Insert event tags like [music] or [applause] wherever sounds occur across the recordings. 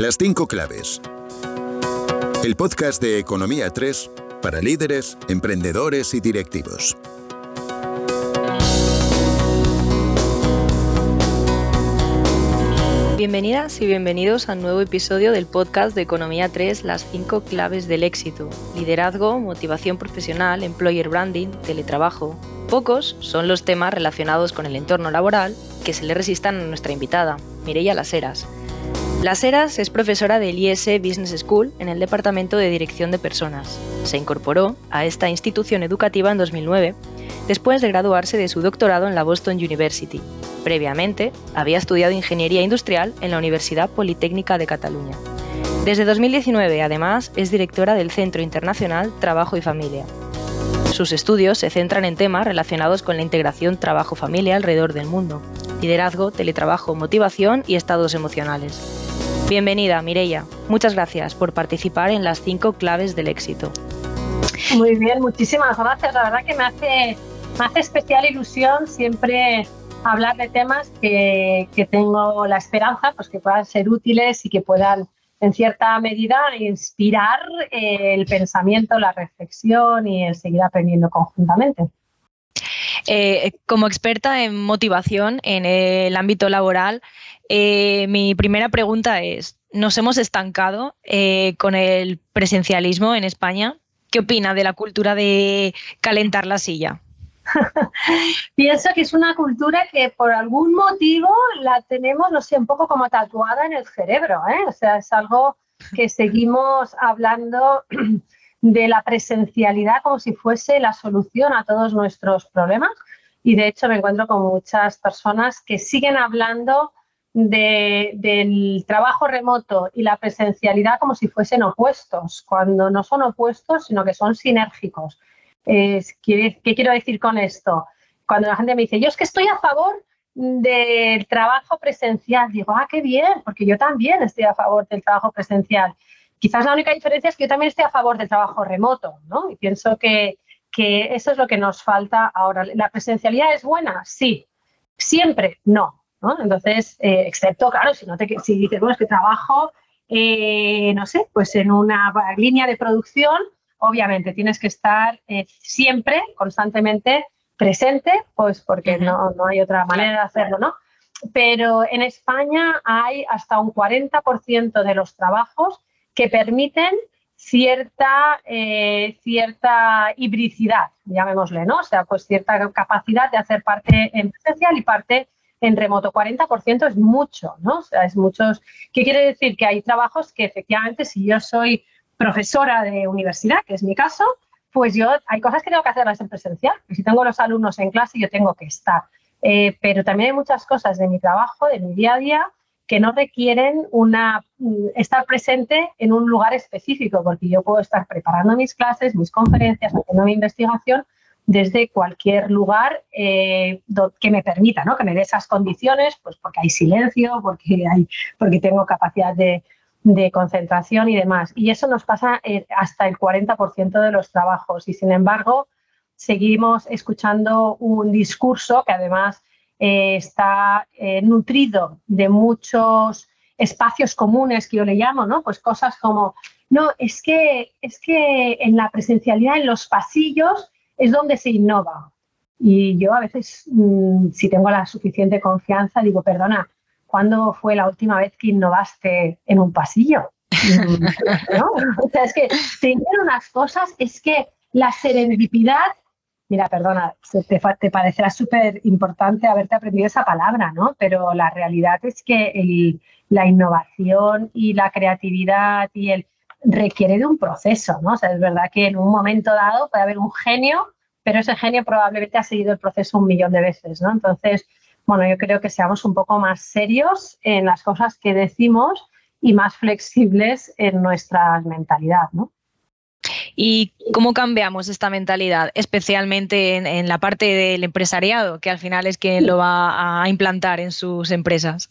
Las cinco claves. El podcast de Economía 3 para líderes, emprendedores y directivos. Bienvenidas y bienvenidos a un nuevo episodio del podcast de Economía 3, las cinco claves del éxito. Liderazgo, motivación profesional, employer branding, teletrabajo. Pocos son los temas relacionados con el entorno laboral que se le resistan a nuestra invitada, Mireia Laseras. Laseras es profesora del IS Business School en el Departamento de Dirección de Personas. Se incorporó a esta institución educativa en 2009, después de graduarse de su doctorado en la Boston University. Previamente, había estudiado Ingeniería Industrial en la Universidad Politécnica de Cataluña. Desde 2019, además, es directora del Centro Internacional Trabajo y Familia. Sus estudios se centran en temas relacionados con la integración trabajo-familia alrededor del mundo, liderazgo, teletrabajo, motivación y estados emocionales. Bienvenida, Mireia. Muchas gracias por participar en las cinco claves del éxito. Muy bien, muchísimas gracias. La verdad que me hace, me hace especial ilusión siempre hablar de temas que, que tengo la esperanza pues, que puedan ser útiles y que puedan en cierta medida inspirar el pensamiento, la reflexión y el seguir aprendiendo conjuntamente. Eh, como experta en motivación en el ámbito laboral, eh, mi primera pregunta es, ¿nos hemos estancado eh, con el presencialismo en España? ¿Qué opina de la cultura de calentar la silla? [laughs] Pienso que es una cultura que por algún motivo la tenemos, no sé, un poco como tatuada en el cerebro. ¿eh? O sea, es algo que seguimos hablando [clears throat] de la presencialidad como si fuese la solución a todos nuestros problemas. Y de hecho me encuentro con muchas personas que siguen hablando del trabajo remoto y la presencialidad como si fuesen opuestos, cuando no son opuestos, sino que son sinérgicos. ¿Qué quiero decir con esto? Cuando la gente me dice, yo es que estoy a favor del trabajo presencial, digo, ah, qué bien, porque yo también estoy a favor del trabajo presencial. Quizás la única diferencia es que yo también estoy a favor del trabajo remoto, ¿no? Y pienso que, que eso es lo que nos falta ahora. ¿La presencialidad es buena? Sí. Siempre, no. Entonces, eh, excepto, claro, si, no te, si dices, bueno, es que trabajo, eh, no sé, pues en una línea de producción, obviamente tienes que estar eh, siempre, constantemente presente, pues porque no, no hay otra manera de hacerlo, ¿no? Pero en España hay hasta un 40% de los trabajos que permiten cierta, cierta hibricidad, llamémosle, ¿no? O sea, pues cierta capacidad de hacer parte en presencial y parte en remoto 40% es mucho, ¿no? O sea, es muchos. ¿Qué quiere decir? Que hay trabajos que efectivamente, si yo soy profesora de universidad, que es mi caso, pues yo hay cosas que tengo que hacerlas en presencial. Si tengo los alumnos en clase, yo tengo que estar. Eh, pero también hay muchas cosas de mi trabajo, de mi día a día, que no requieren una, mm, estar presente en un lugar específico, porque yo puedo estar preparando mis clases, mis conferencias, haciendo mi investigación, desde cualquier lugar eh, que me permita, ¿no? que me dé esas condiciones, pues porque hay silencio, porque, hay, porque tengo capacidad de, concentración y demás. Y eso nos pasa eh, hasta el 40% de los trabajos. Y sin embargo, seguimos escuchando un discurso que además eh, está nutrido de muchos espacios comunes que yo le llamo, ¿no? Pues cosas como, no, es que, es que en la presencialidad, en los pasillos, es donde se innova. Y yo a veces, mm, si tengo la suficiente confianza, digo, perdona, ¿cuándo fue la última vez que innovaste en un pasillo? Mm, [laughs] ¿No? O sea, es que tener unas cosas, es que la serendipidad, mira, perdona, te, te parecerá súper importante haberte aprendido esa palabra, ¿no? Pero la realidad es que la innovación y la creatividad y el requiere de un proceso, ¿no? O sea, es verdad que en un momento dado puede haber un genio, pero ese genio probablemente ha seguido el proceso un millón de veces, ¿no? Entonces, bueno, yo creo que seamos un poco más serios en las cosas que decimos y más flexibles en nuestra mentalidad, ¿no? ¿Y cómo cambiamos esta mentalidad, especialmente en, la parte del empresariado, que al final es quien lo va a implantar en sus empresas?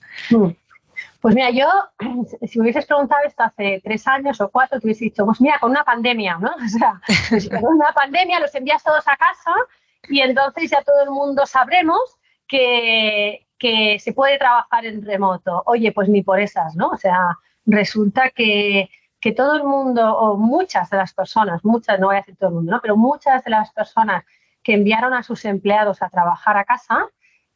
Pues mira, yo, [clears throat] si me hubieses preguntado esto hace tres años o cuatro, te hubiese dicho, pues mira, con una pandemia, ¿no? [laughs] O sea, pues con una pandemia los envías todos a casa y entonces ya todo el mundo sabremos que, que se puede trabajar en remoto. Oye, pues ni por esas, ¿no? O sea, resulta que, que todo el mundo, o muchas de las personas, muchas, no voy a decir todo el mundo, ¿no? pero muchas de las personas que enviaron a sus empleados a trabajar a casa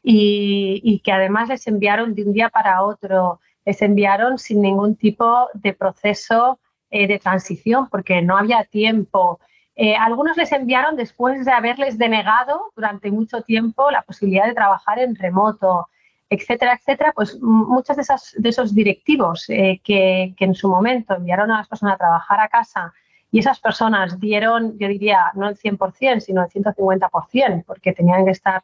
y, y que además les enviaron de un día para otro, les enviaron sin ningún tipo de proceso eh, de transición, porque no había tiempo. Eh, algunos les enviaron después de haberles denegado durante mucho tiempo la posibilidad de trabajar en remoto, etcétera, etcétera. Pues muchos de, de esos directivos eh, que, que, en su momento enviaron a las personas a trabajar a casa y esas personas dieron, yo diría, no el 100%, sino el 150%, porque tenían que estar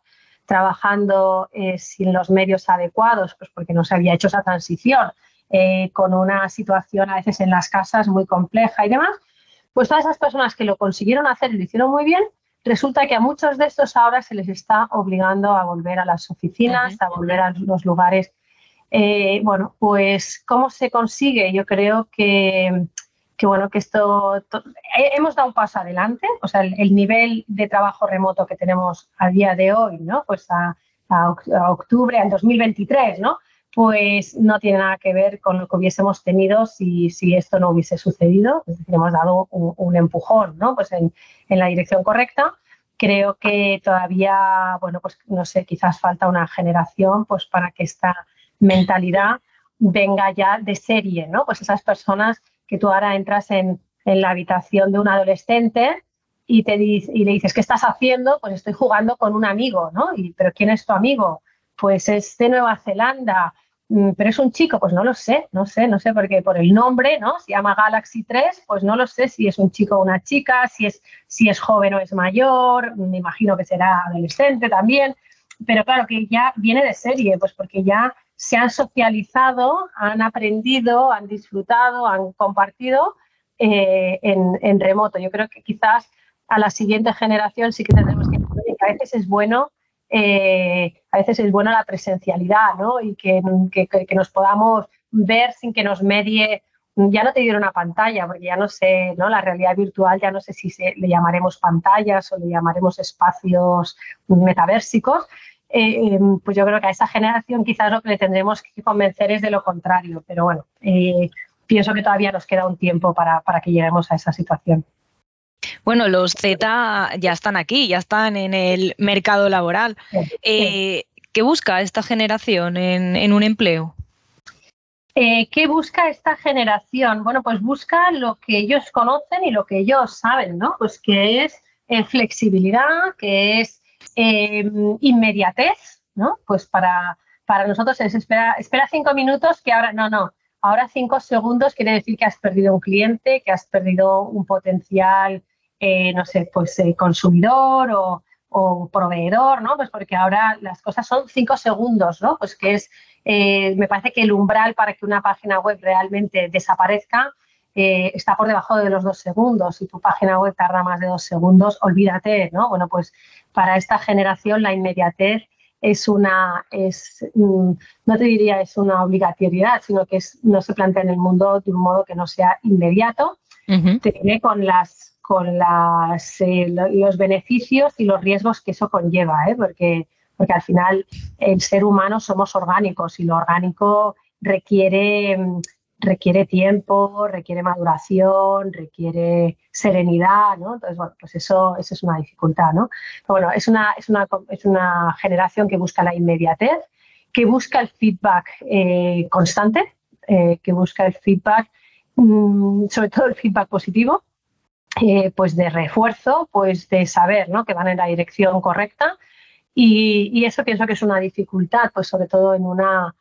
trabajando sin los medios adecuados, pues porque no se había hecho esa transición eh, con una situación a veces en las casas muy compleja y demás, pues todas esas personas que lo consiguieron hacer y lo hicieron muy bien, resulta que a muchos de estos ahora se les está obligando a volver a las oficinas, a volver a los lugares. Eh, bueno, pues ¿cómo se consigue? Yo creo que, que bueno, que esto hemos dado un paso adelante, o sea, el, nivel de trabajo remoto que tenemos a día de hoy, ¿no? Pues a, a, a octubre, al 2023, ¿no? pues no tiene nada que ver con lo que hubiésemos tenido si, si esto no hubiese sucedido. Es decir, hemos dado un, empujón ¿no? pues en, en, la dirección correcta. Creo que todavía, bueno, pues no sé, quizás falta una generación pues para que esta mentalidad venga ya de serie, ¿no? Pues esas personas que tú ahora entras en, en la habitación de un adolescente y, te y le dices, ¿qué estás haciendo? Pues estoy jugando con un amigo, ¿no? ¿Pero quién es tu amigo? pues es de Nueva Zelanda, mm, pero es un chico, pues no lo sé, no sé, no sé, porque por el nombre, ¿no? Se llama Galaxy 3, pues no lo sé si es un chico o una chica, si es, si es joven o es mayor, me imagino que será adolescente también, pero claro que ya viene de serie, pues porque ya se han socializado, han aprendido, han disfrutado, han compartido eh, en, remoto. Yo creo que quizás a la siguiente generación sí que tendremos que a veces es bueno eh, a veces es buena la presencialidad, ¿no? Y que, que, nos podamos ver sin que nos medie, ya no te digo una pantalla, porque ya no sé, ¿no? La realidad virtual ya no sé si se, le llamaremos pantallas o le llamaremos espacios metaversicos. Eh, em, pues yo creo que a esa generación quizás lo que le tendremos que convencer es de lo contrario, pero bueno, eh, pienso que todavía nos queda un tiempo para, para que lleguemos a esa situación. Bueno, los Z ya están aquí, ya están en el mercado laboral. Eh, ¿Qué busca esta generación en, un empleo? Eh, ¿Qué busca esta generación? Bueno, pues busca lo que ellos conocen y lo que ellos saben, ¿no? Pues que es eh, flexibilidad, que es inmediatez, ¿no? Pues para, para nosotros es espera, espera cinco minutos que ahora, no, no, ahora cinco segundos quiere decir que has perdido un cliente, que has perdido un potencial eh, no sé, pues eh, consumidor o, proveedor, ¿no? Pues porque ahora las cosas son cinco segundos, ¿no? Pues que es, eh, me parece que el umbral para que una página web realmente desaparezca está por debajo de los dos segundos. Si tu página web tarda más de dos segundos, olvídate, ¿no? Bueno, pues para esta generación la inmediatez es una, es, mm, no te diría es una obligatoriedad, sino que es, no se plantea en el mundo de un modo que no sea inmediato. Tiene con las con las, eh, los beneficios y los riesgos que eso conlleva, ¿eh? porque, porque al final el ser humano somos orgánicos y lo orgánico requiere, requiere tiempo, requiere maduración, requiere serenidad, ¿no? Entonces, bueno, pues eso, es una dificultad, ¿no? bueno, es una, es, una, es una generación que busca la inmediatez, que busca el feedback eh, constante, que busca el feedback, mm, sobre todo el feedback positivo, eh, pues de refuerzo, pues de saber ¿no? que van en la dirección correcta. Y, eso pienso que es una dificultad, pues sobre todo en una,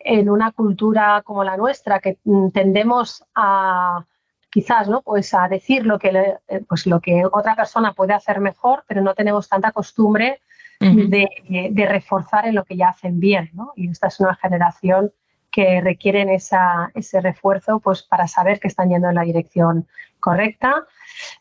en una cultura como la nuestra, que mm, tendemos a quizás ¿no? pues a decir lo que, eh, pues lo que otra persona puede hacer mejor, pero no tenemos tanta costumbre de, de, reforzar en lo que ya hacen bien. ¿no? Y esta es una generación que requieren esa, ese refuerzo pues, para saber que están yendo en la dirección correcta.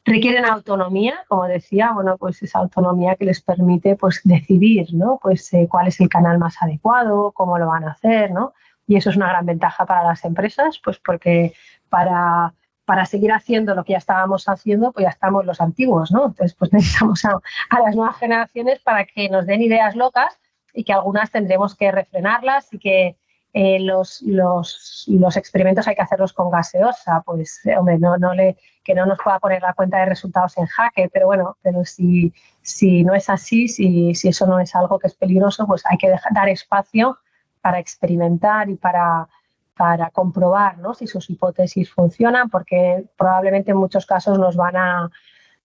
Requieren autonomía, como decía, bueno, pues esa autonomía que les permite pues, decidir ¿no? pues, eh, cuál es el canal más adecuado, cómo lo van a hacer. ¿no? Y eso es una gran ventaja para las empresas, pues porque para, para seguir haciendo lo que ya estábamos haciendo, pues ya estamos los antiguos, ¿no? Entonces, pues [laughs] necesitamos a, a las nuevas generaciones para que nos den ideas locas y que algunas tendremos que refrenarlas y que eh, los, los, experimentos hay que hacerlos con gaseosa, pues hombre, no, no le, que no nos pueda poner la cuenta de resultados en jaque, pero bueno, pero si, si no es así, si, si eso no es algo que es peligroso, pues hay que dejar, dar espacio para experimentar y para, para comprobar ¿no? si sus hipótesis funcionan, porque probablemente en muchos casos nos van a,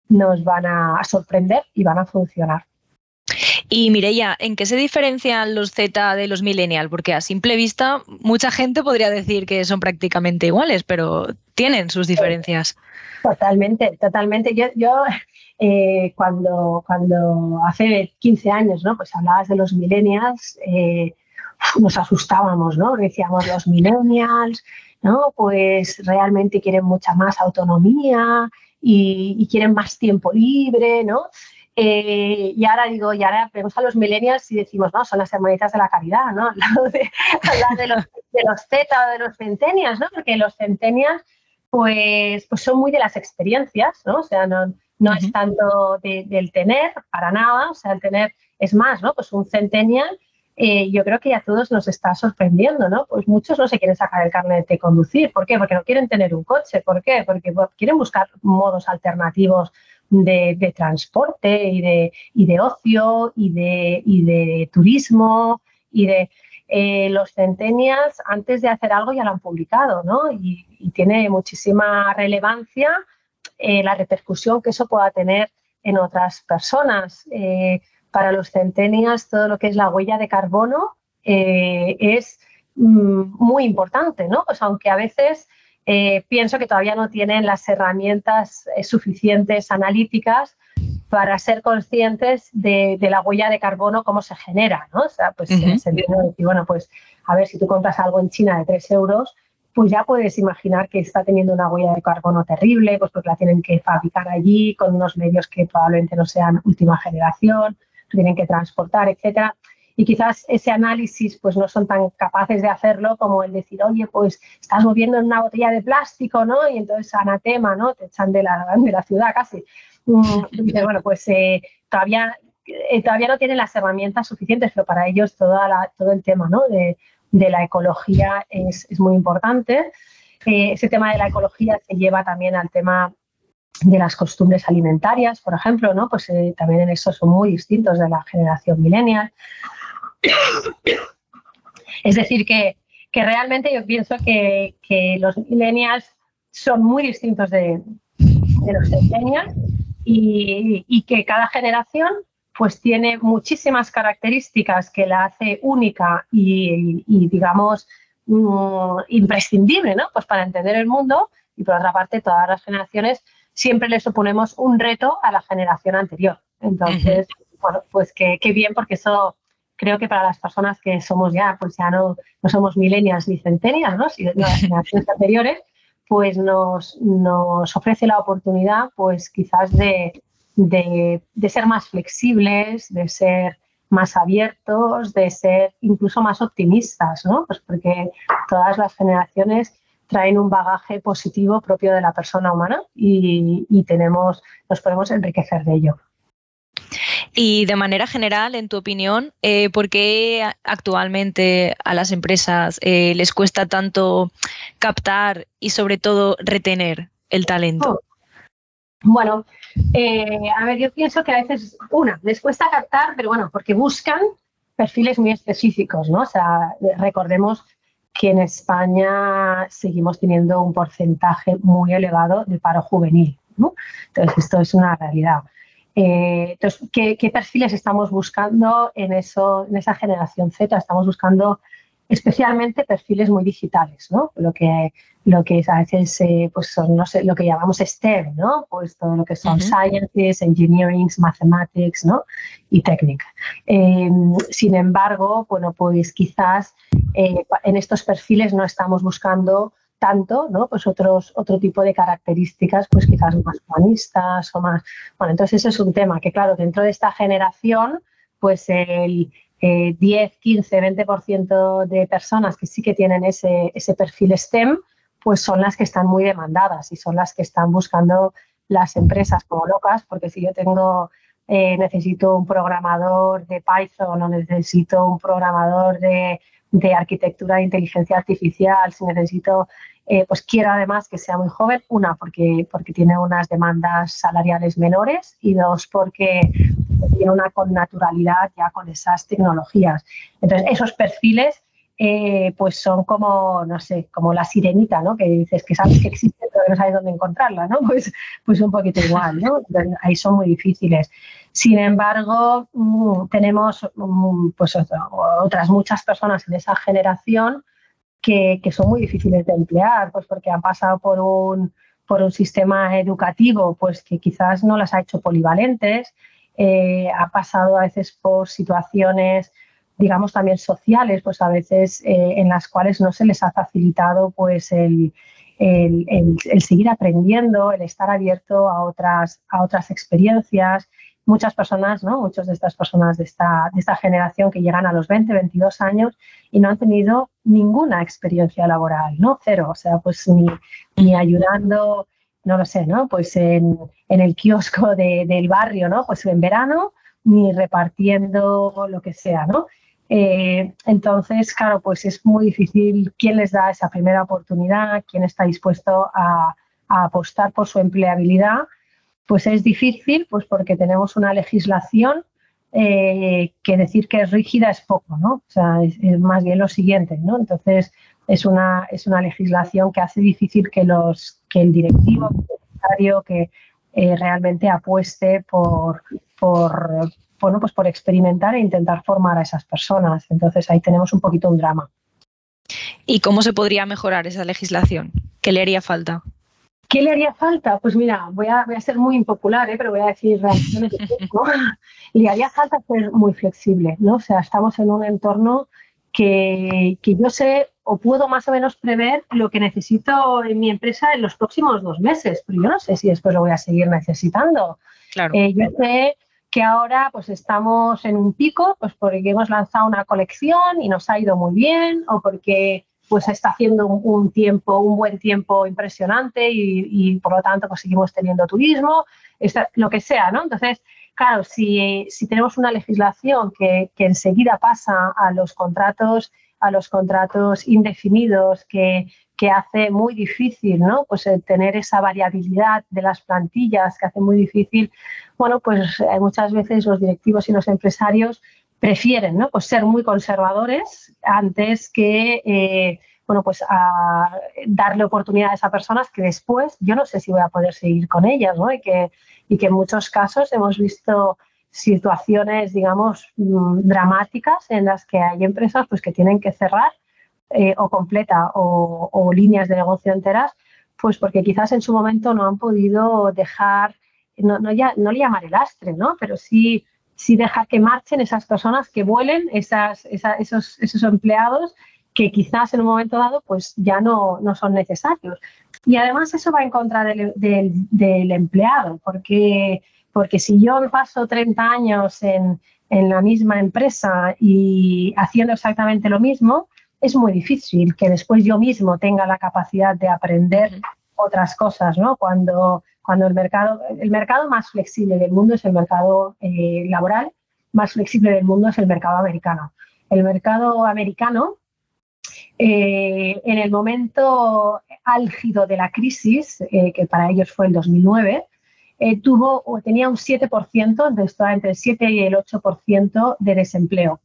nos van a sorprender y van a funcionar. Y Mireia, ¿en qué se diferencian los Z de los millennials? Porque a simple vista mucha gente podría decir que son prácticamente iguales, pero tienen sus diferencias. Totalmente, totalmente. Yo, yo eh, cuando, cuando hace 15 años, ¿no? Pues hablabas de los millennials, eh, nos asustábamos, ¿no? Decíamos los millennials, ¿no? Pues realmente quieren mucha más autonomía y quieren más tiempo libre, ¿no? Eh, y ahora digo, y ahora vemos a los millennials y decimos, no, son las hermanitas de la caridad, ¿no? [laughs] Al de, de, los, de los Z o de los centenias, ¿no? Porque los centenias, pues, pues son muy de las experiencias, ¿no? O sea, no, no es tanto del tener, para nada, o sea, el tener es más, ¿no? Pues un centennial, eh, yo creo que a todos nos está sorprendiendo, ¿no? Pues muchos no se quieren sacar el carnet de conducir. ¿Por qué? Porque no quieren tener un coche. ¿Por qué? Porque quieren buscar modos alternativos de, transporte y de, y de ocio y de, y de turismo y de eh, los centennials antes de hacer algo ya lo han publicado, ¿no? Y, tiene muchísima relevancia eh, la repercusión que eso pueda tener en otras personas. Eh, para los centennials todo lo que es la huella de carbono es mm, muy importante, ¿no? Pues aunque a veces eh, pienso que todavía no tienen las herramientas eh, suficientes analíticas para ser conscientes de, la huella de carbono, cómo se genera, ¿no? O sea, pues en el sentido de decir, bueno, pues a ver, si tú compras algo en China de 3 euros, pues ya puedes imaginar que está teniendo una huella de carbono terrible, pues porque la tienen que fabricar allí con unos medios que probablemente no sean última generación, tienen que transportar, etcétera y quizás ese análisis pues no son tan capaces de hacerlo como el decir, oye, pues estás moviendo en una botella de plástico, ¿no? Y entonces anatema, ¿no? Te echan de la, de la ciudad casi. Mm, bueno, pues eh, todavía, eh, todavía no tienen las herramientas suficientes, pero para ellos toda la, todo el tema ¿no? de, de la ecología es, es muy importante. Eh, ese tema de la ecología se lleva también al tema de las costumbres alimentarias, por ejemplo, ¿no? Pues también en eso son muy distintos de la generación millennial. Es decir, que, realmente yo pienso que, los millennials son muy distintos de, los centennials y, que cada generación pues tiene muchísimas características que la hace única y, digamos, mm, imprescindible ¿no? pues para entender el mundo y por otra parte todas las generaciones siempre le suponemos un reto a la generación anterior. Entonces, bueno, pues qué bien porque eso creo que para las personas que somos ya, pues ya no, no somos millennials ni centenias, ¿no? sino las [laughs] generaciones anteriores, pues nos, nos, ofrece la oportunidad, pues quizás de, de, de, ser más flexibles, de ser más abiertos, de ser incluso más optimistas, ¿no? Pues porque todas las generaciones traen un bagaje positivo propio de la persona humana y, y tenemos, nos podemos enriquecer de ello. Y de manera general, en tu opinión, eh, ¿por qué actualmente a las empresas eh, les cuesta tanto captar y sobre todo retener el talento? Bueno, eh, a ver, yo pienso que a veces, una, les cuesta captar, pero bueno, porque buscan perfiles muy específicos, ¿no? O sea, recordemos que en España seguimos teniendo un porcentaje muy elevado de paro juvenil, ¿no? Entonces, esto es una realidad. Eh, entonces, ¿qué, perfiles estamos buscando en, eso, en esa generación Z? Estamos buscando especialmente perfiles muy digitales, ¿no? Lo que, lo que a veces eh, pues son, no sé, lo que llamamos STEM, ¿no? Pues todo lo que son sciences, engineering, mathematics, ¿no? Y técnica. Em, sin embargo, bueno, pues quizás eh, en estos perfiles no estamos buscando tanto, ¿no? Pues otros, otro tipo de características, pues quizás más humanistas o más. Bueno, entonces ese es un tema que, claro, dentro de esta generación, pues el 10, 15, 20% de personas que sí que tienen ese, ese perfil STEM, pues son las que están muy demandadas y son las que están buscando las empresas como locas, porque si yo tengo, eh, necesito un programador de Python o necesito un programador de de arquitectura de inteligencia artificial, si necesito, eh, pues quiero además que sea muy joven, una, porque, porque tiene unas demandas salariales menores y dos, porque tiene una connaturalidad ya con esas tecnologías. Entonces, esos perfiles eh, pues son como, no sé, como la sirenita, ¿no? Que dices que sabes que existe, pero no sabes dónde encontrarla, ¿no? [laughs] Pues, pues un poquito igual, ¿no? Ahí son muy difíciles. Sin embargo, mm, tenemos mm, pues otras muchas personas en esa generación que, son muy difíciles de emplear, pues porque han pasado por un, por un sistema educativo pues que quizás no las ha hecho polivalentes, eh, ha pasado a veces por situaciones digamos, también sociales, pues a veces eh, en las cuales no se les ha facilitado pues el, seguir aprendiendo, el estar abierto a otras, a otras experiencias. Muchas personas, ¿no? Muchas de estas personas de esta, de esta generación que llegan a los 20, 22 años y no han tenido ninguna experiencia laboral, ¿no? Cero, o sea, pues ni, ni ayudando, no lo sé, ¿no? Pues en, en el kiosco del barrio, ¿no? Pues en verano, ni repartiendo lo que sea, ¿no? Eh, entonces, claro, pues es muy difícil quién les da esa primera oportunidad, quién está dispuesto a, apostar por su empleabilidad. Pues es difícil, pues porque tenemos una legislación eh, que decir que es rígida es poco, ¿no? O sea, es, más bien lo siguiente, ¿no? Entonces, es una, es una legislación que hace difícil que, los, que el directivo, que eh, realmente apueste por, por, bueno, pues por experimentar e intentar formar a esas personas. Entonces ahí tenemos un poquito un drama. ¿Y cómo se podría mejorar esa legislación? ¿Qué le haría falta? ¿Qué le haría falta? Pues mira, voy a, voy a ser muy impopular, ¿eh? pero voy a decir reacciones de [laughs] Le haría falta ser muy flexible, ¿no? O sea, estamos en un entorno que, que, yo sé o puedo más o menos prever lo que necesito en mi empresa en los próximos dos meses, pero yo no sé si después lo voy a seguir necesitando. Claro. Eh, yo sé que ahora pues estamos en un pico, pues porque hemos lanzado una colección y nos ha ido muy bien o porque pues está haciendo un, tiempo, un buen tiempo impresionante y, por lo tanto pues seguimos teniendo turismo, lo que sea, ¿no? Entonces, claro, si, tenemos una legislación que, que, enseguida pasa a los contratos, a los contratos indefinidos, que, que hace muy difícil, ¿no? Pues tener esa variabilidad de las plantillas que hace muy difícil, bueno, pues eh, muchas veces los directivos y los empresarios prefieren, ¿no? Pues ser muy conservadores antes que, eh, bueno, pues darle oportunidades a personas que después yo no sé si voy a poder seguir con ellas, ¿no? Y que, y que en muchos casos hemos visto situaciones, digamos, mm, dramáticas en las que hay empresas pues que tienen que cerrar eh, o completa o, líneas de negocio enteras, pues porque quizás en su momento no han podido dejar, no, no, ya, no le llamar el lastre, ¿no? pero sí, sí dejar que marchen esas personas, que vuelen esas, esos, esos empleados que quizás en un momento dado pues ya no, no son necesarios. Y además eso va en contra del, del, empleado, porque, porque si yo paso 30 años en, en la misma empresa y haciendo exactamente lo mismo, es muy difícil que después yo mismo tenga la capacidad de aprender otras cosas, ¿no? Cuando, cuando el mercado, el mercado más flexible del mundo es el mercado eh, laboral, más flexible del mundo es el mercado americano. El mercado americano, eh, en el momento álgido de la crisis, eh, que para ellos fue el 2009, tuvo tenía un 7%, entre el 7 y el 8% de desempleo.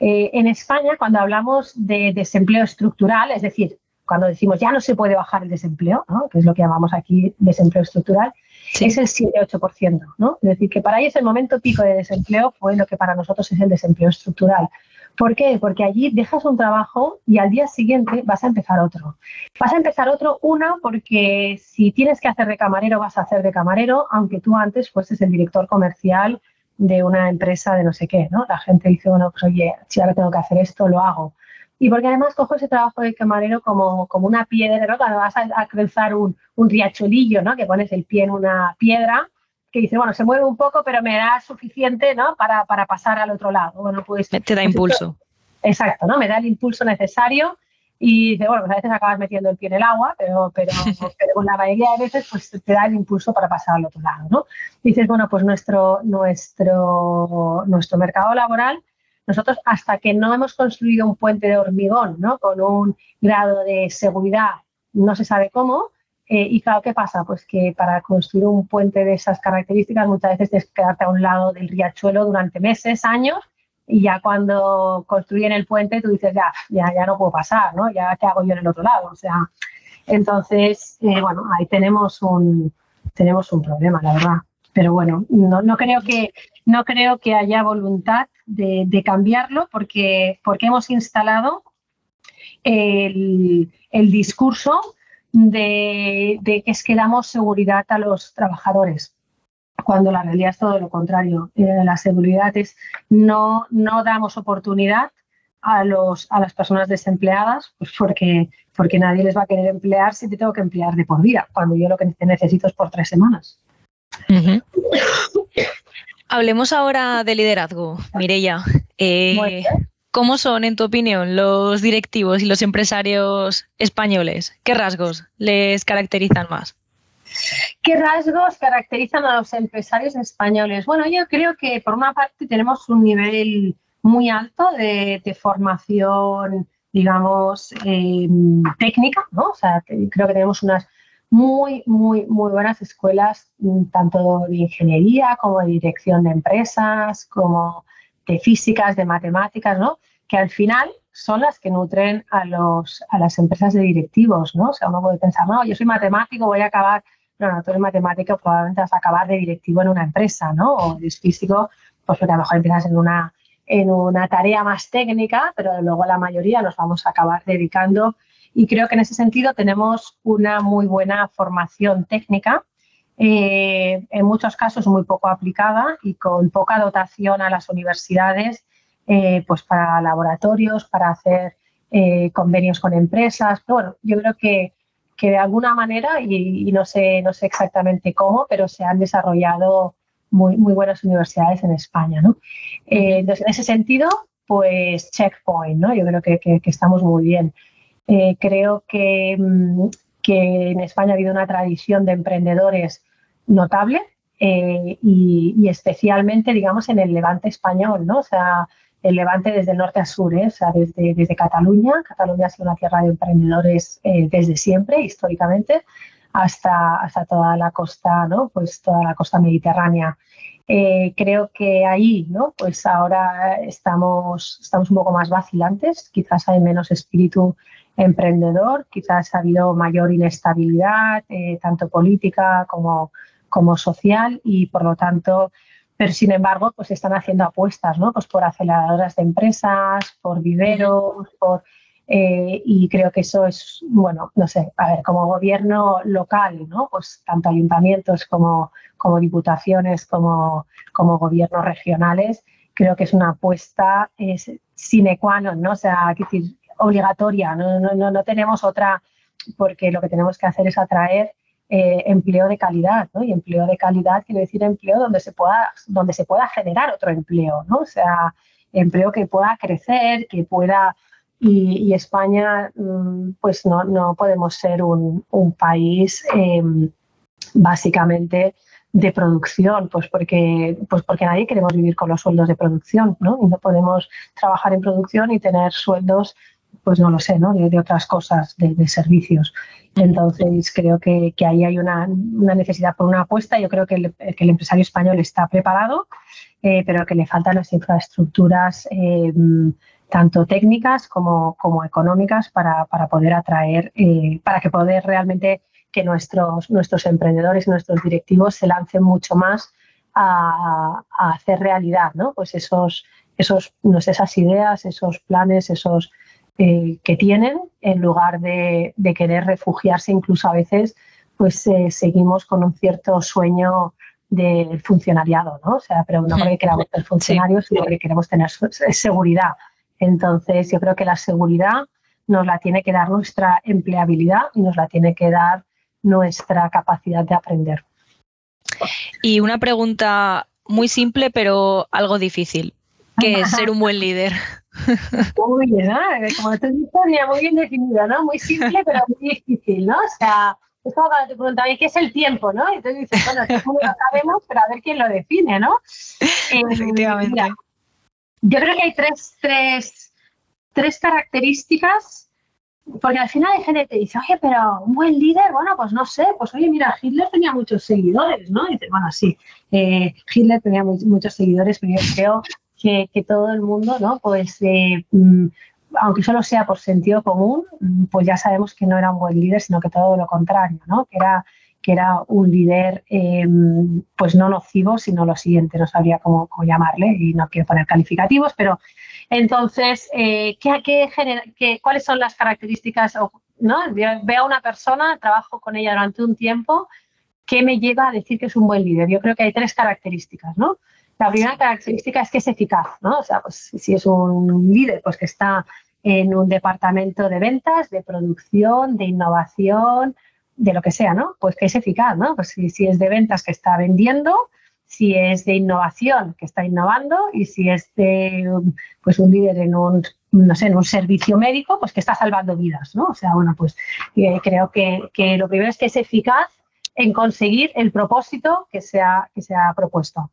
Eh, en España, cuando hablamos de desempleo estructural, es decir, cuando decimos ya no se puede bajar el desempleo, que es lo que llamamos aquí desempleo estructural, es el 7-8%. ¿no? Es decir, que para ellos el momento pico de desempleo fue lo que para nosotros es el desempleo estructural. ¿Por qué? Porque allí dejas un trabajo y al día siguiente vas a empezar otro. Vas a empezar otro, una, porque si tienes que hacer de camarero, vas a hacer de camarero, aunque tú antes fueses el director comercial de una empresa de no sé qué, ¿no? La gente dice, bueno, pues oye, si ahora tengo que hacer esto, lo hago. Y porque además cojo ese trabajo de camarero como, como una piedra, ¿no? Cuando vas a, cruzar un, un, riachuelillo, ¿no? Que pones el pie en una piedra, que dice, bueno, se mueve un poco, pero me da suficiente, ¿no? Para, para pasar al otro lado. Bueno, pues... Te da impulso. exacto, ¿no? Me da el impulso necesario y dice, bueno, pues a veces acabas metiendo el pie en el agua, pero, pero, [laughs] pero la mayoría de veces pues te da el impulso para pasar al otro lado, ¿no? dices, bueno, pues nuestro, nuestro, nuestro mercado laboral nosotros hasta que no hemos construido un puente de hormigón, ¿no? Con un grado de seguridad, no se sabe cómo. Eh, y claro, ¿qué pasa? Pues que para construir un puente de esas características muchas veces tienes que quedarte a un lado del riachuelo durante meses, años, y ya cuando construyen el puente tú dices, ya, ya, ya no puedo pasar, ¿no? Ya, ¿qué hago yo en el otro lado? O sea, entonces, eh, bueno, ahí tenemos un, tenemos un problema, la verdad. Pero bueno, no, no creo, que, no creo que haya voluntad de, cambiarlo porque, porque hemos instalado el, discurso de, que es que damos seguridad a los trabajadores, cuando la realidad es todo lo contrario. Eh, la seguridad es no, no damos oportunidad a, los, a las personas desempleadas, pues porque, porque nadie les va a querer emplear si te tengo que emplear de por vida, cuando yo lo que necesito es por tres semanas. Hablemos ahora de liderazgo, Mireya. Eh, ¿Cómo son, en tu opinión, los directivos y los empresarios españoles? ¿Qué rasgos les caracterizan más? ¿Qué rasgos caracterizan a los empresarios españoles? Bueno, yo creo que por una parte tenemos un nivel muy alto de, formación, digamos, eh, técnica, ¿no? O sea, creo que tenemos unas muy, muy, muy buenas escuelas, mm, tanto de ingeniería como de dirección de empresas, como de físicas, de matemáticas, ¿no? Que al final son las que nutren a, los, a las empresas de directivos, ¿no? O sea, uno puede pensar, no, yo soy matemático, voy a acabar, no, no, tú eres matemático, probablemente vas a acabar de directivo en una empresa, ¿no? O eres físico, pues porque a lo mejor empiezas en una, en una tarea más técnica, pero luego la mayoría nos vamos a acabar dedicando y creo que en ese sentido tenemos una muy buena formación técnica, eh, en muchos casos muy poco aplicada y con poca dotación a las universidades eh, pues para laboratorios, para hacer eh, convenios con empresas. Pero bueno, yo creo que, que de alguna manera, y, no, sé, no sé exactamente cómo, pero se han desarrollado muy, muy buenas universidades en España. ¿no? entonces, en ese sentido, pues checkpoint, ¿no? yo creo que, que estamos muy bien. Eh, creo mm, que, en España ha habido una tradición de emprendedores notable eh, y, especialmente, digamos, en el levante español, ¿no? O sea, el levante desde el norte a sur, ¿eh? o sea, desde, desde Cataluña. Cataluña ha sido una tierra de emprendedores desde siempre, históricamente, hasta, hasta toda la costa, ¿no? Pues toda la costa mediterránea. creo que ahí, ¿no? Pues ahora estamos, estamos un poco más vacilantes, quizás hay menos espíritu emprendedor, quizás ha habido mayor inestabilidad, eh, tanto política como, como social, y por lo tanto, pero sin embargo, pues están haciendo apuestas, ¿no? Pues por aceleradoras de empresas, por viveros, por eh, y creo que eso es, bueno, no sé, a ver, como gobierno local, ¿no? Pues tanto ayuntamientos como, como diputaciones, como, como gobiernos regionales, creo que es una apuesta es sine qua non, ¿no? O sea, decir, obligatoria, no, no, no, tenemos otra, porque lo que tenemos que hacer es atraer eh, empleo de calidad, ¿no? Y empleo de calidad quiere decir empleo donde se pueda, donde se pueda generar otro empleo, ¿no? O sea, empleo que pueda crecer, que pueda... Y, España, mm, pues no, no podemos ser un, país em, básicamente de producción, pues porque, pues porque nadie queremos vivir con los sueldos de producción, ¿no? Y no podemos trabajar en producción y tener sueldos pues no lo sé, ¿no? De, otras cosas, de, servicios. Entonces, creo que, ahí hay una, necesidad por una apuesta. Yo creo que el, empresario español está preparado, eh, pero que le faltan las infraestructuras eh, tanto técnicas como, como económicas para, poder atraer, eh, para que poder realmente que nuestros, nuestros emprendedores nuestros directivos se lancen mucho más a, hacer realidad, ¿no? Pues esos, esos, no esas ideas, esos planes, esos eh, que tienen, en lugar de, querer refugiarse, incluso a veces, pues eh, seguimos con un cierto sueño del funcionariado, ¿no? O sea, pero no porque queramos ser funcionarios, sino porque queremos tener seguridad. Entonces, yo creo que la seguridad nos la tiene que dar nuestra empleabilidad y nos la tiene que dar nuestra capacidad de aprender. Y una pregunta muy simple, pero algo difícil. ¿Qué es [laughs] ser un buen líder? Muy bien, ¿no? Como te dices, muy bien definida, ¿no? Muy simple, pero muy difícil, ¿no? O sea, es como cuando te preguntan, ¿qué es el tiempo, no? Y entonces dices, bueno, todo lo sabemos, pero a ver quién lo define, ¿no? Eh, Efectivamente. yo creo que hay tres, tres, tres características, porque al final hay gente que te dice, oye, pero un buen líder, bueno, pues no sé, pues oye, mira, Hitler tenía muchos seguidores, ¿no? Y dices, bueno, sí, eh, Hitler tenía muchos seguidores, pero yo creo que, que, todo el mundo, ¿no? Pues eh, mm, aunque solo sea por sentido común, mm, pues ya sabemos que no era un buen líder, sino que todo lo contrario, ¿no? Que era, que era un líder em, pues no nocivo, sino lo siguiente, no sabría cómo, llamarle y no quiero poner calificativos, pero entonces, eh, ¿qué, qué, cuáles son las características? ¿no? Veo a una persona, trabajo con ella durante un tiempo, ¿qué me lleva a decir que es un buen líder? Yo creo que hay tres características, ¿no? La primera característica es que es eficaz, ¿no? O sea, pues si es un líder, pues que está en un departamento de ventas, de producción, de innovación, de lo que sea, ¿no? Pues que es eficaz, ¿no? Pues si, es de ventas que está vendiendo, si es de innovación que está innovando y si es de pues un líder en un no sé, en un servicio médico, pues que está salvando vidas, ¿no? O sea, bueno, pues eh, creo que, que, lo primero es que es eficaz en conseguir el propósito que se ha, que propuesto.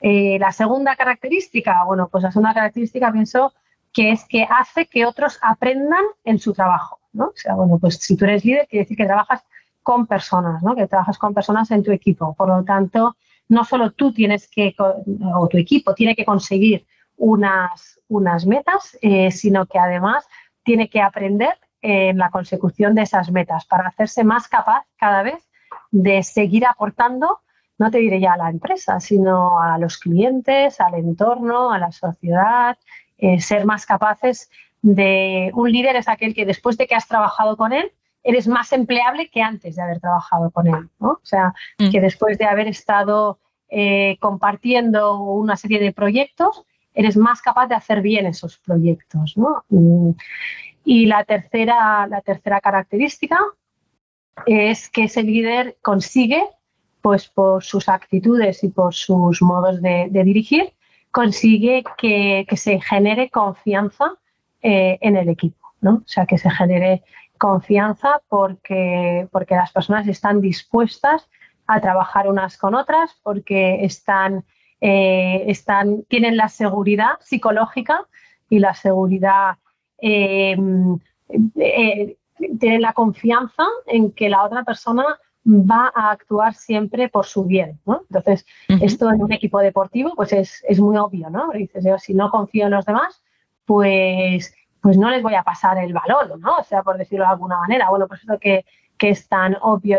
Eh, la segunda característica, bueno, pues la segunda característica pienso que es que hace que otros aprendan en su trabajo, ¿no? O sea, bueno, pues si tú eres líder, quiere decir que trabajas con personas, ¿no? Que trabajas con personas en tu equipo. Por lo tanto, no solo tú tienes que, o tu equipo tiene que conseguir unas, unas metas, eh, sino que además tiene que aprender en la consecución de esas metas para hacerse más capaz cada vez de seguir aportando no te diré ya a la empresa, sino a los clientes, al entorno, a la sociedad, eh, ser más capaces de... Un líder es aquel que después de que has trabajado con él, eres más empleable que antes de haber trabajado con él. ¿no? O sea, mm. que después de haber estado eh, compartiendo una serie de proyectos, eres más capaz de hacer bien esos proyectos. ¿no? Mm. Y la tercera, la tercera característica es que ese líder consigue pues por sus actitudes y por sus modos de, dirigir, consigue que, se genere confianza eh, en el equipo, ¿no? O sea, que se genere confianza porque, porque las personas están dispuestas a trabajar unas con otras, porque están, eh, están, tienen la seguridad psicológica y la seguridad, eh, tienen la confianza en que la otra persona va a actuar siempre por su bien, ¿no? Entonces, esto en un equipo deportivo, pues es, es muy obvio, ¿no? Dices, yo si no confío en los demás, pues, pues no les voy a pasar el balón, ¿no? O sea, por decirlo de alguna manera. Bueno, pues eso que, que es tan obvio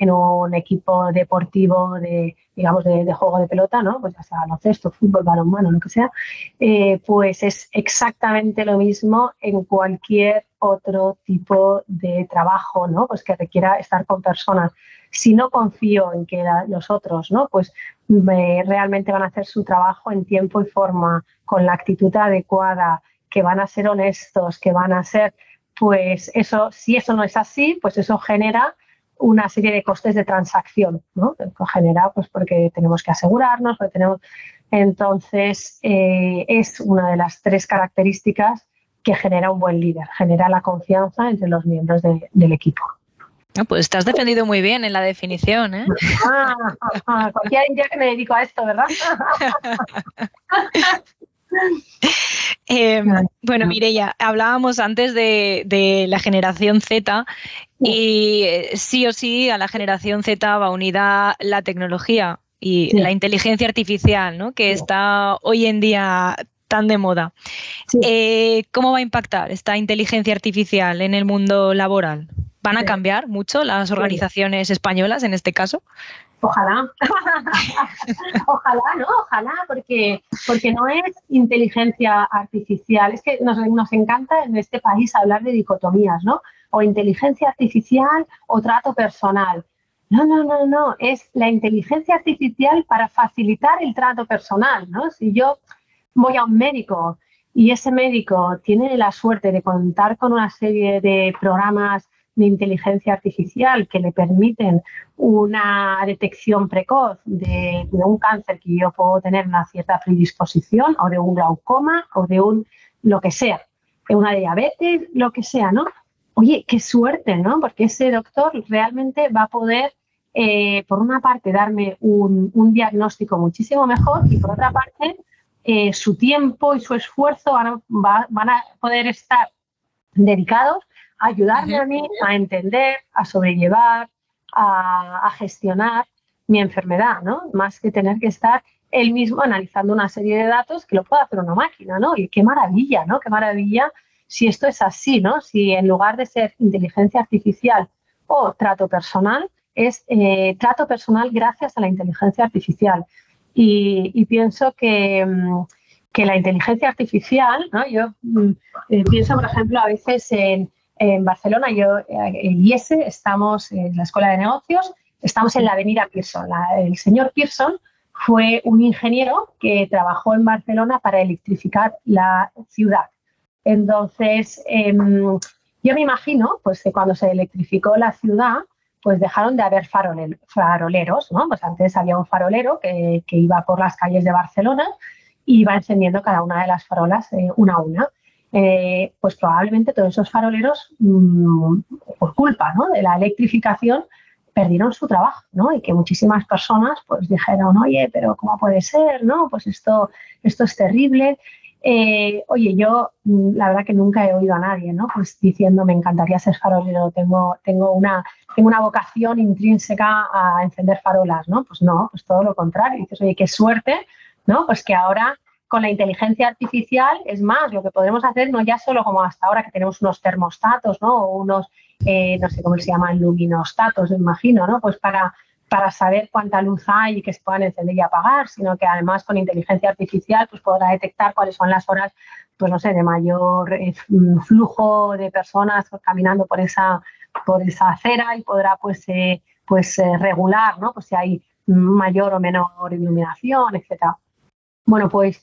en un, equipo deportivo de, digamos, de, juego de pelota, ¿no? Pues ya sea baloncesto, fútbol, balonmano, lo que sea, eh, pues es exactamente lo mismo en cualquier otro tipo de trabajo, ¿no? Pues que requiera estar con personas. Si no confío en que los otros, ¿no? Pues realmente van a hacer su trabajo en tiempo y forma, con la actitud adecuada, que van a ser honestos, que van a ser pues eso, si eso no es así, pues eso genera una serie de costes de transacción, ¿no? Genera, pues porque tenemos que asegurarnos, porque tenemos... Entonces, eh, es una de las tres características que genera un buen líder, genera la confianza entre los miembros del equipo. Ah, pues estás defendido muy bien en la definición, ¿eh? Ah, ah cualquier día que me dedico a esto, ¿verdad? [laughs] [laughs] Em, bueno, Mireya, hablábamos antes de, la generación Z y eh, sí o sí a la generación Z va unida la tecnología y la inteligencia artificial, ¿no? que está hoy en día tan de moda. Eh, ¿Cómo va a impactar esta inteligencia artificial en el mundo laboral? ¿Van a cambiar mucho las organizaciones españolas en este caso? Ojalá, [laughs] ojalá, ¿no? Ojalá, porque, porque no es inteligencia artificial. Es que nos, nos encanta en este país hablar de dicotomías, ¿no? O inteligencia artificial o trato personal. No, no, no, no. Es la inteligencia artificial para facilitar el trato personal, ¿no? Si yo voy a un médico y ese médico tiene la suerte de contar con una serie de programas de inteligencia artificial que le permiten una detección precoz de, un cáncer que yo puedo tener una cierta predisposición o de un glaucoma o de un lo que sea, de una diabetes, lo que sea, ¿no? Oye, qué suerte, ¿no? Porque ese doctor realmente va a poder, eh, por una parte, darme un, un diagnóstico muchísimo mejor y por otra parte, eh, su tiempo y su esfuerzo van a, van a poder estar dedicados ayudarme a mí a entender, a sobrellevar, a, gestionar mi enfermedad, ¿no? Más que tener que estar él mismo analizando una serie de datos que lo puede hacer una máquina, ¿no? Y qué maravilla, ¿no? Qué maravilla si esto es así, ¿no? Si en lugar de ser inteligencia artificial o trato personal, es eh, trato personal gracias a la inteligencia artificial. Y, pienso que, mm, que, la inteligencia artificial, ¿no? Yo mm, eh, pienso, por ejemplo, a veces en, en Barcelona, yo eh, en IESE, estamos en la Escuela de Negocios, estamos en la Avenida Pearson. el señor Pearson fue un ingeniero que trabajó en Barcelona para electrificar la ciudad. Entonces, em, yo me imagino pues, que cuando se electrificó la ciudad, pues dejaron de haber faroleros, ¿no? Pues antes había un farolero que, iba por las calles de Barcelona y iba encendiendo cada una de las farolas eh, una a una. Eh, pues probablemente todos esos faroleros, mm, por culpa de la electrificación, perdieron su trabajo, ¿no? Y que muchísimas personas pues dijeron, oye, pero ¿cómo puede ser? ¿No? Pues esto, esto es terrible. Eh, oye, yo mm, la verdad que nunca he oído a nadie, ¿no? Pues diciendo, me encantaría ser farolero, tengo, tengo, una, tengo una vocación intrínseca a encender farolas, ¿no? Pues no, pues todo lo contrario. dices, oye, qué suerte, ¿no? Pues que ahora con la inteligencia artificial, es más, lo que podemos hacer no ya solo como hasta ahora que tenemos unos termostatos, ¿no? O unos, eh, no sé cómo se llaman, luminostatos, me imagino, ¿no? Pues para, para saber cuánta luz hay y que se puedan encender y apagar, sino que además con inteligencia artificial pues podrá detectar cuáles son las horas, pues no sé, de mayor eh, flujo de personas caminando por esa, por esa acera y podrá pues, eh, pues regular, ¿no? Pues si hay mayor o menor iluminación, etcétera. Bueno, pues,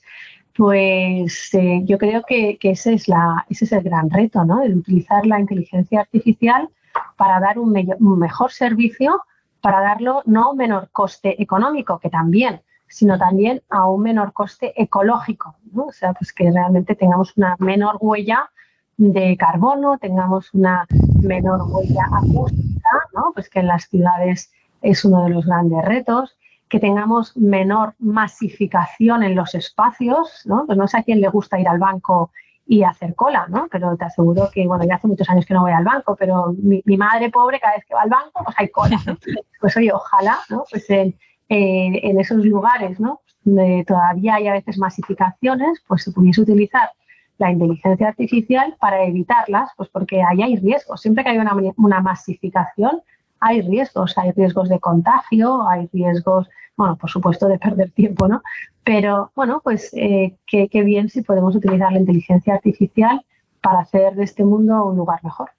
pues eh, yo creo que, ese, es la, ese es el gran reto, ¿no? El utilizar la inteligencia artificial para dar un, mejor servicio, para darlo no a un menor coste económico, que también, sino también a un menor coste ecológico, ¿no? O sea, pues que realmente tengamos una menor huella de carbono, tengamos una menor huella acústica, ¿no? Pues que en las ciudades es uno de los grandes retos que tengamos menor masificación en los espacios, ¿no? Pues no sé a quién le gusta ir al banco y hacer cola, ¿no? Pero te aseguro que, bueno, ya hace muchos años que no voy al banco, pero mi, madre pobre cada vez que va al banco, pues hay cola, [laughs] Pues oye, ojalá, ¿no? Pues en, en esos lugares, ¿no? Donde todavía hay a veces masificaciones, pues se pudiese utilizar la inteligencia artificial para evitarlas, pues porque ahí hay riesgos. Siempre que hay una, una masificación, hay riesgos, hay riesgos de contagio, hay riesgos, bueno, por supuesto de perder tiempo, ¿no? Pero bueno, pues eh, qué, bien si podemos utilizar la inteligencia artificial para hacer de este mundo un lugar mejor.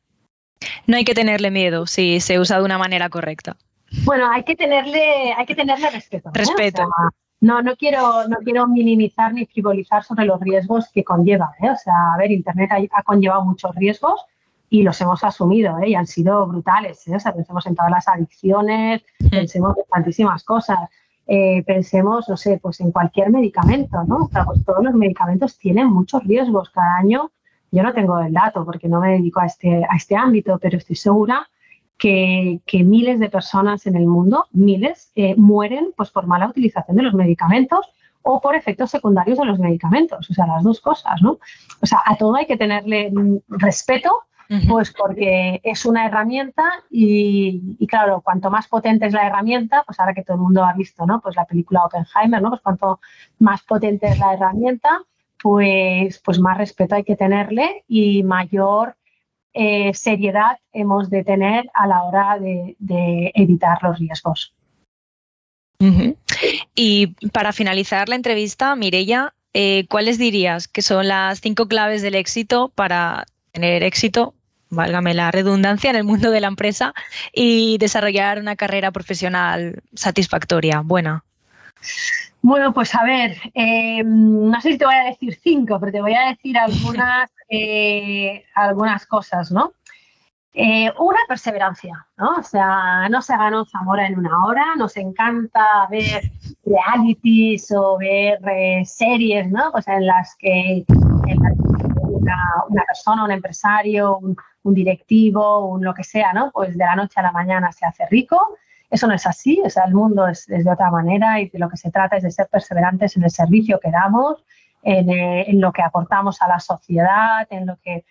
No hay que tenerle miedo si se usa de una manera correcta. Bueno, hay que tenerle, hay que tenerle respeto. Respeto. no, no quiero, no quiero minimizar ni frivolizar sobre los riesgos que conlleva. ¿eh? O sea, a ver, Internet ha conllevado muchos riesgos y los hemos asumido ¿eh? y han sido brutales. ¿eh? O sea, pensemos en todas las adicciones, pensemos en tantísimas cosas. Eh, pensemos, no sé, pues en cualquier medicamento, ¿no? O sea, pues todos los medicamentos tienen muchos riesgos cada año. Yo no tengo el dato porque no me dedico a este, a este ámbito, pero estoy segura que, que miles de personas en el mundo, miles, eh, mueren pues por mala utilización de los medicamentos o por efectos secundarios de los medicamentos. O sea, las dos cosas, ¿no? O sea, a todo hay que tenerle pues porque es una herramienta y, claro, cuanto más potente es la herramienta, pues ahora que todo el mundo ha visto, ¿no? Pues la película Oppenheimer, ¿no? Pues cuanto más potente es la herramienta, pues, pues más respeto hay que tenerle y mayor eh, seriedad hemos de tener a la hora de, evitar los riesgos. Y para finalizar la entrevista, Mirella, eh, ¿cuáles dirías que son las cinco claves del éxito para tener éxito válgame la redundancia, en el mundo de la empresa y desarrollar una carrera profesional satisfactoria, buena? Bueno, pues a ver, eh, no sé si te voy a decir cinco, pero te voy a decir algunas, [laughs] eh, algunas cosas, ¿no? Eh, una, perseverancia, ¿no? O sea, no se ganó Zamora en una hora, nos encanta ver realities o ver series, ¿no? Pues en las que, una, persona, un empresario, un, directivo, un lo que sea, ¿no? Pues de la noche a la mañana se hace rico. eso no es así, o sea, el mundo es, de otra manera y de lo que se trata es de ser perseverantes en el servicio que damos, en, eh, lo que aportamos a la sociedad, en lo que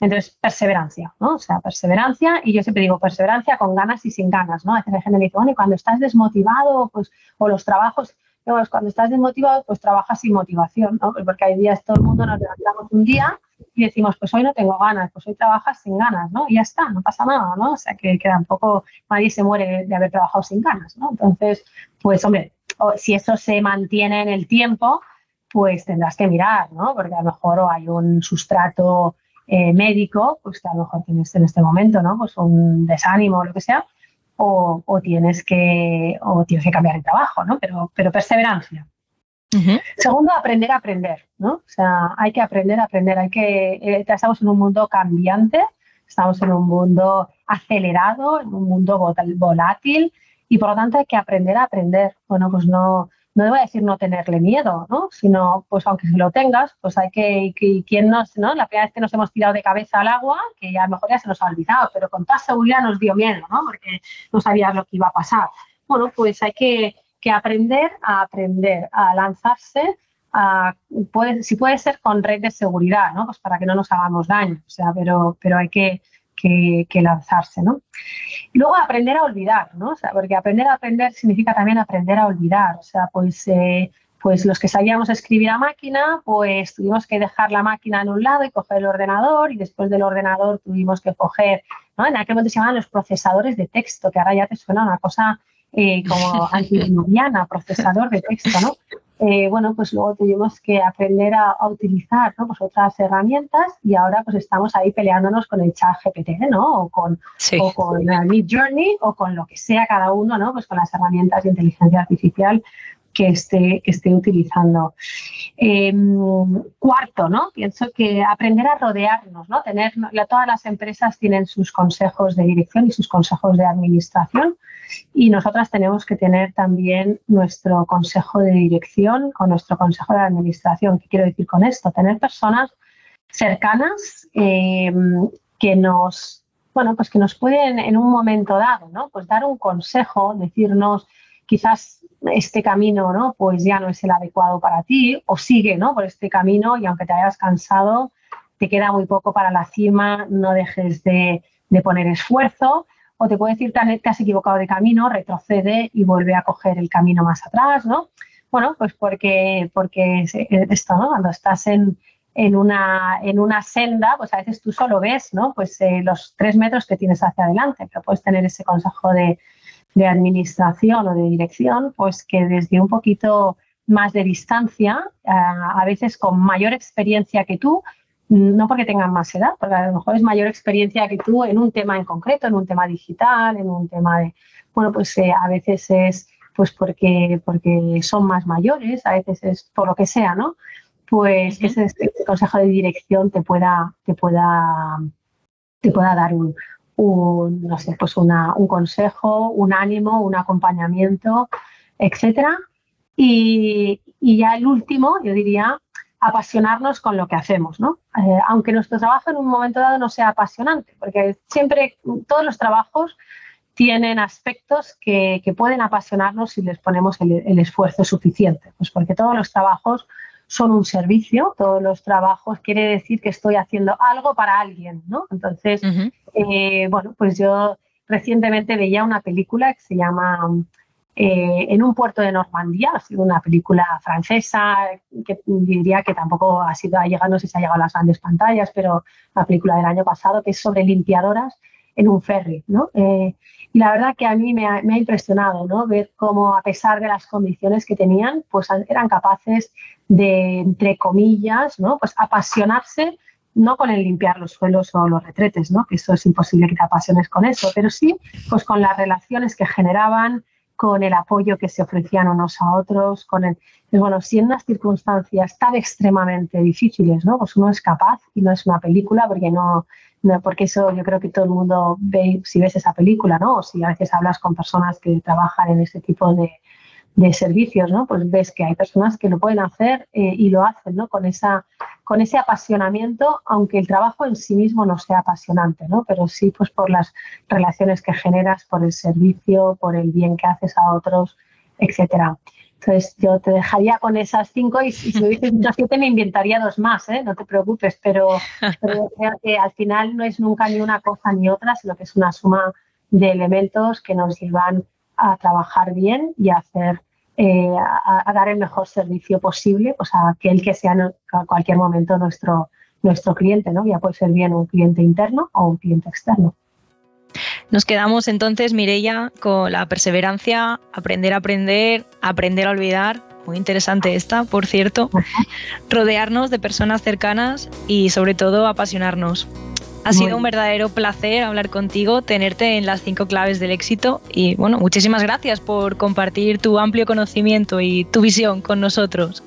entonces, perseverancia, ¿no? O sea, perseverancia, y yo siempre digo perseverancia con ganas y sin ganas, ¿no? A veces hay gente dice, bueno, y cuando estás desmotivado, pues, o los trabajos, no, cuando estás desmotivado, pues trabajas sin motivación, ¿no? Pues porque hay días, todo el mundo nos levantamos un día y decimos, pues hoy no tengo ganas, pues hoy trabajas sin ganas, ¿no? Y ya está, no pasa nada, ¿no? O sea, que, que tampoco nadie se muere de haber trabajado sin ganas, ¿no? Entonces, pues hombre, si eso se mantiene en el tiempo, pues tendrás que mirar, ¿no? Porque a lo mejor hay un sustrato eh, médico, pues que a lo mejor tienes en este momento, ¿no? Pues un desánimo o lo que sea, o, tienes que o tienes que cambiar el trabajo, ¿no? Pero, pero perseverancia. Segundo, aprender a aprender, ¿no? O sea, hay que aprender a aprender, hay que, eh, estamos en un mundo cambiante, estamos en un mundo acelerado, en un mundo volátil y por lo tanto hay que aprender a aprender. Bueno, pues no, no debo decir no tenerle miedo, ¿no? Sino, pues aunque lo tengas, pues hay que, que quien nos, ¿no? La primera vez que nos hemos tirado de cabeza al agua, que a lo mejor ya se nos ha olvidado, pero con toda seguridad nos dio miedo, ¿no? Porque no sabías lo que iba a pasar. Bueno, pues hay que, que aprender a aprender, a lanzarse, a, puede, si puede ser con red de seguridad, ¿no? Pues para que no nos hagamos daño, o sea, pero, pero hay que, que, lanzarse, ¿no? luego aprender a olvidar, ¿no? O sea, porque aprender a aprender significa también aprender a olvidar, o sea, pues, eh, pues los que sabíamos escribir a máquina, pues tuvimos que dejar la máquina en un lado y coger el ordenador y después del ordenador tuvimos que coger, ¿no? En aquel momento se llamaban los procesadores de texto, que ahora ya te suena una cosa eh, como antinoviana, procesador de texto, ¿no? Eh, bueno, pues luego tuvimos que aprender a, utilizar ¿no? pues otras herramientas y ahora pues estamos ahí peleándonos con el chat GPT, ¿no? O con, o con Mid Journey o con lo que sea cada uno, ¿no? Pues con las herramientas de inteligencia artificial que esté, que esté utilizando. Em, cuarto, ¿no? Pienso que aprender a rodearnos, ¿no? Tener, todas las empresas tienen sus consejos de dirección y sus consejos de administración y nosotras tenemos que tener también nuestro consejo de dirección o nuestro consejo de administración. ¿Qué quiero decir con esto? Tener personas cercanas em, que nos, bueno, pues que nos pueden en un momento dado, ¿no? Pues dar un consejo, decirnos, quizás este camino, ¿no? Pues ya no es el adecuado para ti o sigue, ¿no? Por este camino y aunque te hayas cansado, te queda muy poco para la cima, no dejes de, poner esfuerzo o te puede decir que has equivocado de camino, retrocede y vuelve a coger el camino más atrás, ¿no? Bueno, pues porque, porque esto, ¿no? Cuando estás en, en una, en una senda, pues a veces tú solo ves, ¿no? Pues eh, los tres metros que tienes hacia adelante, pero puedes tener ese consejo de, de administración o de dirección, pues que desde un poquito más de distancia, eh, a veces con mayor experiencia que tú, no porque tengan más edad, porque a lo mejor es mayor experiencia que tú en un tema en concreto, en un tema digital, en un tema de, bueno, pues eh, a veces es pues porque, porque son más mayores, a veces es por lo que sea, ¿no? Pues que ese, consejo de dirección te pueda, te pueda, te pueda dar un, un, no sé, pues una, un consejo, un ánimo, un acompañamiento, etcétera. Y, y, ya el último, yo diría, apasionarnos con lo que hacemos, ¿no? Eh, aunque nuestro trabajo en un momento dado no sea apasionante, porque siempre todos los trabajos tienen aspectos que, que pueden apasionarnos si les ponemos el, el, esfuerzo suficiente, pues porque todos los trabajos son un servicio, todos los trabajos quiere decir que estoy haciendo algo para alguien, ¿no? Entonces, eh, bueno, pues yo recientemente veía una película que se llama eh, En un puerto de Normandía, ha sido una película francesa que diría que tampoco ha sido, ha llegado, no sé si ha llegado a las grandes pantallas, pero la película del año pasado que es sobre limpiadoras en un ferry, ¿no? Eh, y la verdad que a mí me ha, impresionado, ¿no? Ver cómo a pesar de las condiciones que tenían, pues eran capaces de, entre comillas, ¿no? Pues apasionarse no con el limpiar los suelos o los retretes, ¿no? Que eso es imposible que te apasiones con eso, pero sí, pues con las relaciones que generaban, con el apoyo que se ofrecían unos a otros, con el... Pues bueno, si en unas circunstancias tan extremadamente difíciles, ¿no? Pues uno es capaz y no es una película porque no, porque eso yo creo que todo el mundo ve si ves esa película, ¿no? O si a veces hablas con personas que trabajan en ese tipo de, de servicios, ¿no? Pues ves que hay personas que lo pueden hacer eh, y lo hacen, ¿no? Con, esa, con ese apasionamiento, aunque el trabajo en sí mismo no sea apasionante, ¿no? Pero sí, pues por las relaciones que generas, por el servicio, por el bien que haces a otros, etcétera. Entonces, yo te dejaría con esas cinco y, si me dices muchas siete me inventaría dos más, ¿eh? no te preocupes, pero, pero que al final no es nunca ni una cosa ni otra, sino que es una suma de elementos que nos llevan a trabajar bien y a hacer eh, a, dar el mejor servicio posible pues a aquel que sea en cualquier momento nuestro, nuestro cliente, ¿no? Ya puede ser bien un cliente interno o un cliente externo. Nos quedamos entonces, Mireia, con la perseverancia, aprender a aprender, aprender a olvidar. Muy interesante esta, por cierto. Rodearnos de personas cercanas y sobre todo apasionarnos. Ha sido un verdadero placer hablar contigo, tenerte en las cinco claves del éxito y bueno, muchísimas gracias por compartir tu amplio conocimiento y tu visión con nosotros.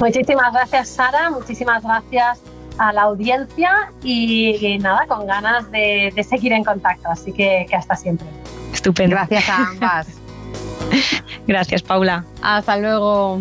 Muchísimas gracias Sara, muchísimas gracias a la audiencia y, nada, con ganas de, seguir en contacto, así que, que hasta siempre. Estupendo. Gracias a ambas. [laughs] gracias Paula. Hasta luego.